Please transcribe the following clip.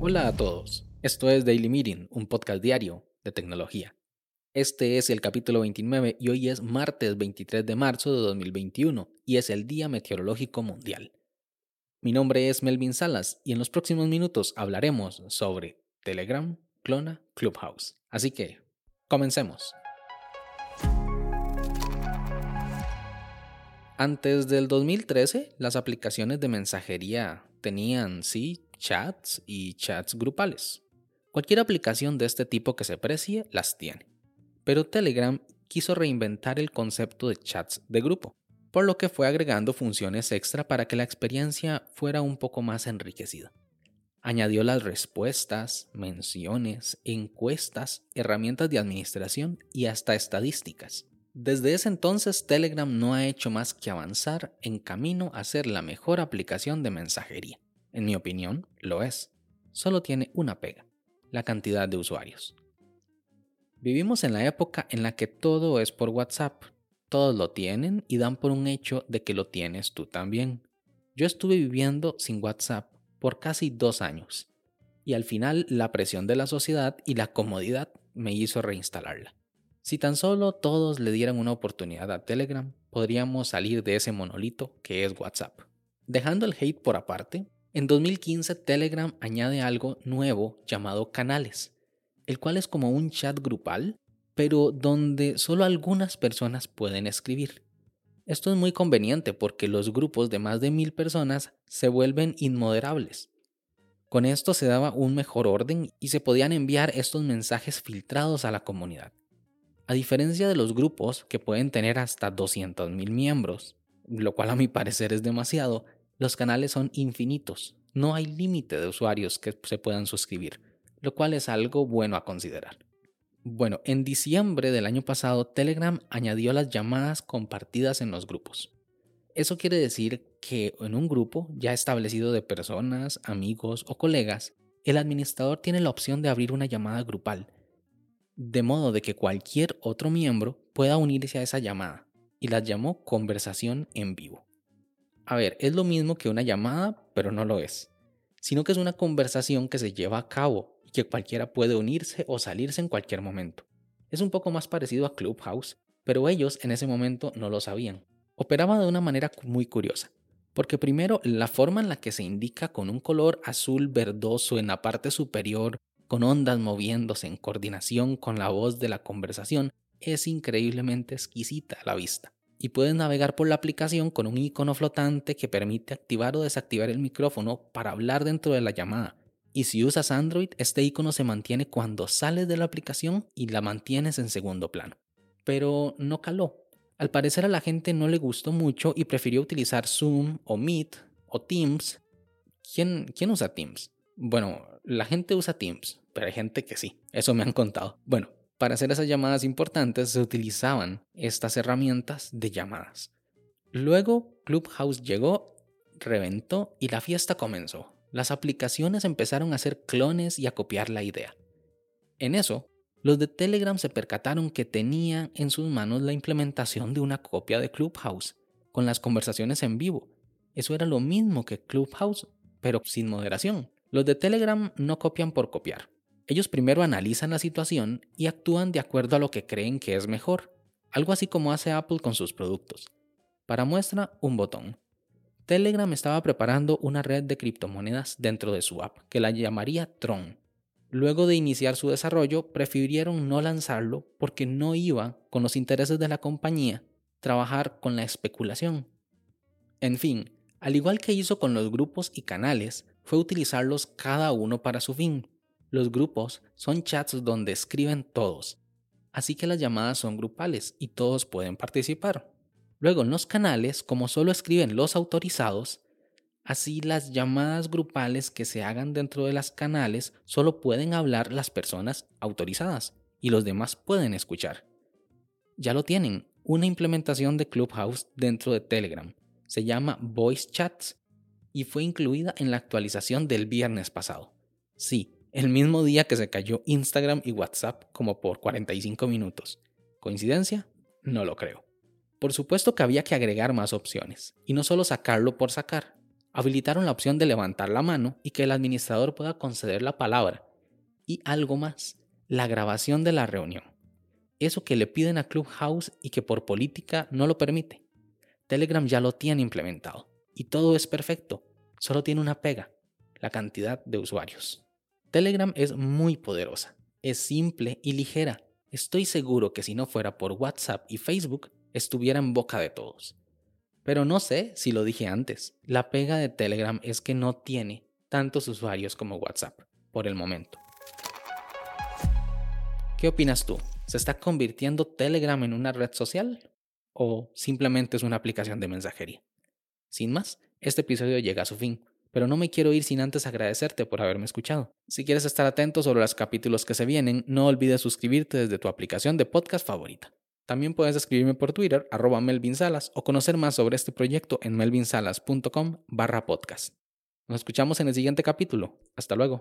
Hola a todos, esto es Daily Meeting, un podcast diario de tecnología. Este es el capítulo 29 y hoy es martes 23 de marzo de 2021 y es el Día Meteorológico Mundial. Mi nombre es Melvin Salas y en los próximos minutos hablaremos sobre Telegram, Clona, Clubhouse. Así que, comencemos. Antes del 2013, las aplicaciones de mensajería tenían, sí, chats y chats grupales. Cualquier aplicación de este tipo que se precie las tiene. Pero Telegram quiso reinventar el concepto de chats de grupo, por lo que fue agregando funciones extra para que la experiencia fuera un poco más enriquecida. Añadió las respuestas, menciones, encuestas, herramientas de administración y hasta estadísticas. Desde ese entonces Telegram no ha hecho más que avanzar en camino a ser la mejor aplicación de mensajería. En mi opinión, lo es. Solo tiene una pega, la cantidad de usuarios. Vivimos en la época en la que todo es por WhatsApp. Todos lo tienen y dan por un hecho de que lo tienes tú también. Yo estuve viviendo sin WhatsApp por casi dos años y al final la presión de la sociedad y la comodidad me hizo reinstalarla. Si tan solo todos le dieran una oportunidad a Telegram, podríamos salir de ese monolito que es WhatsApp. Dejando el hate por aparte, en 2015 Telegram añade algo nuevo llamado canales, el cual es como un chat grupal, pero donde solo algunas personas pueden escribir. Esto es muy conveniente porque los grupos de más de mil personas se vuelven inmoderables. Con esto se daba un mejor orden y se podían enviar estos mensajes filtrados a la comunidad. A diferencia de los grupos que pueden tener hasta 200.000 miembros, lo cual a mi parecer es demasiado, los canales son infinitos, no hay límite de usuarios que se puedan suscribir, lo cual es algo bueno a considerar. Bueno, en diciembre del año pasado Telegram añadió las llamadas compartidas en los grupos. Eso quiere decir que en un grupo ya establecido de personas, amigos o colegas, el administrador tiene la opción de abrir una llamada grupal, de modo de que cualquier otro miembro pueda unirse a esa llamada, y las llamó conversación en vivo. A ver, es lo mismo que una llamada, pero no lo es, sino que es una conversación que se lleva a cabo y que cualquiera puede unirse o salirse en cualquier momento. Es un poco más parecido a Clubhouse, pero ellos en ese momento no lo sabían. Operaba de una manera muy curiosa, porque primero la forma en la que se indica con un color azul verdoso en la parte superior, con ondas moviéndose en coordinación con la voz de la conversación, es increíblemente exquisita a la vista y puedes navegar por la aplicación con un icono flotante que permite activar o desactivar el micrófono para hablar dentro de la llamada. Y si usas Android, este icono se mantiene cuando sales de la aplicación y la mantienes en segundo plano. Pero no caló. Al parecer a la gente no le gustó mucho y prefirió utilizar Zoom o Meet o Teams. ¿Quién, quién usa Teams? Bueno, la gente usa Teams, pero hay gente que sí. Eso me han contado. Bueno, para hacer esas llamadas importantes se utilizaban estas herramientas de llamadas. Luego Clubhouse llegó, reventó y la fiesta comenzó. Las aplicaciones empezaron a hacer clones y a copiar la idea. En eso, los de Telegram se percataron que tenían en sus manos la implementación de una copia de Clubhouse, con las conversaciones en vivo. Eso era lo mismo que Clubhouse, pero sin moderación. Los de Telegram no copian por copiar. Ellos primero analizan la situación y actúan de acuerdo a lo que creen que es mejor, algo así como hace Apple con sus productos. Para muestra, un botón. Telegram estaba preparando una red de criptomonedas dentro de su app, que la llamaría Tron. Luego de iniciar su desarrollo, prefirieron no lanzarlo porque no iba con los intereses de la compañía trabajar con la especulación. En fin, al igual que hizo con los grupos y canales, fue utilizarlos cada uno para su fin, los grupos son chats donde escriben todos, así que las llamadas son grupales y todos pueden participar. Luego en los canales, como solo escriben los autorizados, así las llamadas grupales que se hagan dentro de las canales solo pueden hablar las personas autorizadas y los demás pueden escuchar. Ya lo tienen, una implementación de Clubhouse dentro de Telegram. Se llama Voice Chats y fue incluida en la actualización del viernes pasado. Sí, el mismo día que se cayó Instagram y WhatsApp como por 45 minutos. ¿Coincidencia? No lo creo. Por supuesto que había que agregar más opciones, y no solo sacarlo por sacar. Habilitaron la opción de levantar la mano y que el administrador pueda conceder la palabra. Y algo más, la grabación de la reunión. Eso que le piden a Clubhouse y que por política no lo permite. Telegram ya lo tiene implementado y todo es perfecto, solo tiene una pega, la cantidad de usuarios. Telegram es muy poderosa, es simple y ligera. Estoy seguro que si no fuera por WhatsApp y Facebook, estuviera en boca de todos. Pero no sé si lo dije antes, la pega de Telegram es que no tiene tantos usuarios como WhatsApp, por el momento. ¿Qué opinas tú? ¿Se está convirtiendo Telegram en una red social? ¿O simplemente es una aplicación de mensajería? Sin más, este episodio llega a su fin, pero no me quiero ir sin antes agradecerte por haberme escuchado. Si quieres estar atento sobre los capítulos que se vienen, no olvides suscribirte desde tu aplicación de podcast favorita. También puedes escribirme por Twitter, arroba melvinsalas, o conocer más sobre este proyecto en melvinsalas.com barra podcast. Nos escuchamos en el siguiente capítulo. Hasta luego.